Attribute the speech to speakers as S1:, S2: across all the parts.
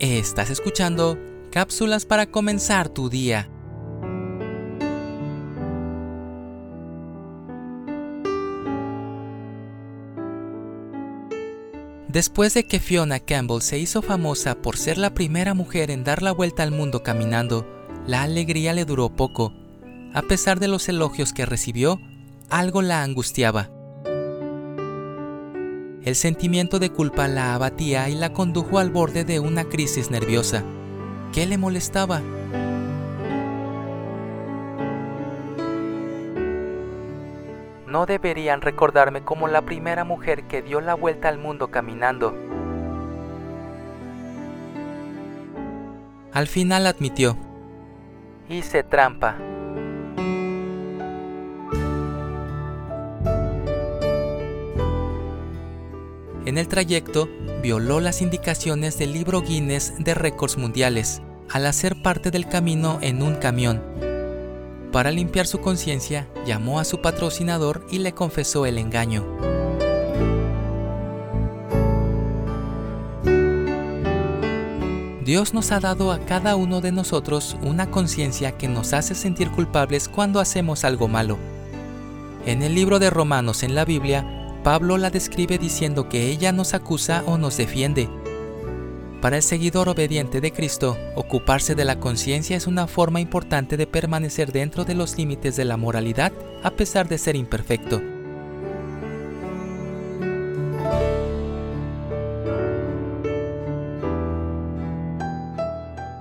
S1: Estás escuchando cápsulas para comenzar tu día. Después de que Fiona Campbell se hizo famosa por ser la primera mujer en dar la vuelta al mundo caminando, la alegría le duró poco. A pesar de los elogios que recibió, algo la angustiaba. El sentimiento de culpa la abatía y la condujo al borde de una crisis nerviosa. ¿Qué le molestaba? No deberían recordarme como la primera mujer que dio la vuelta al mundo caminando. Al final admitió, hice trampa. En el trayecto, violó las indicaciones del libro Guinness de récords mundiales al hacer parte del camino en un camión. Para limpiar su conciencia, llamó a su patrocinador y le confesó el engaño. Dios nos ha dado a cada uno de nosotros una conciencia que nos hace sentir culpables cuando hacemos algo malo. En el libro de Romanos en la Biblia, Pablo la describe diciendo que ella nos acusa o nos defiende. Para el seguidor obediente de Cristo, ocuparse de la conciencia es una forma importante de permanecer dentro de los límites de la moralidad a pesar de ser imperfecto.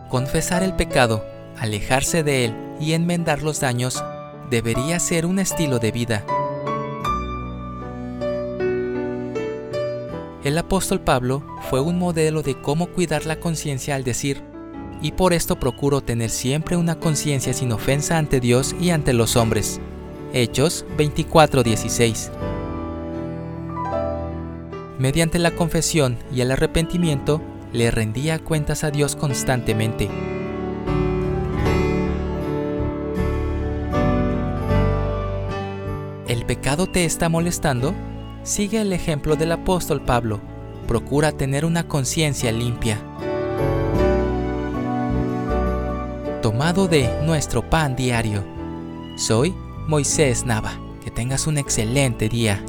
S1: Confesar el pecado, alejarse de él y enmendar los daños debería ser un estilo de vida. El apóstol Pablo fue un modelo de cómo cuidar la conciencia al decir, y por esto procuro tener siempre una conciencia sin ofensa ante Dios y ante los hombres. Hechos 24:16. Mediante la confesión y el arrepentimiento, le rendía cuentas a Dios constantemente. ¿El pecado te está molestando? Sigue el ejemplo del apóstol Pablo. Procura tener una conciencia limpia. Tomado de nuestro pan diario. Soy Moisés Nava. Que tengas un excelente día.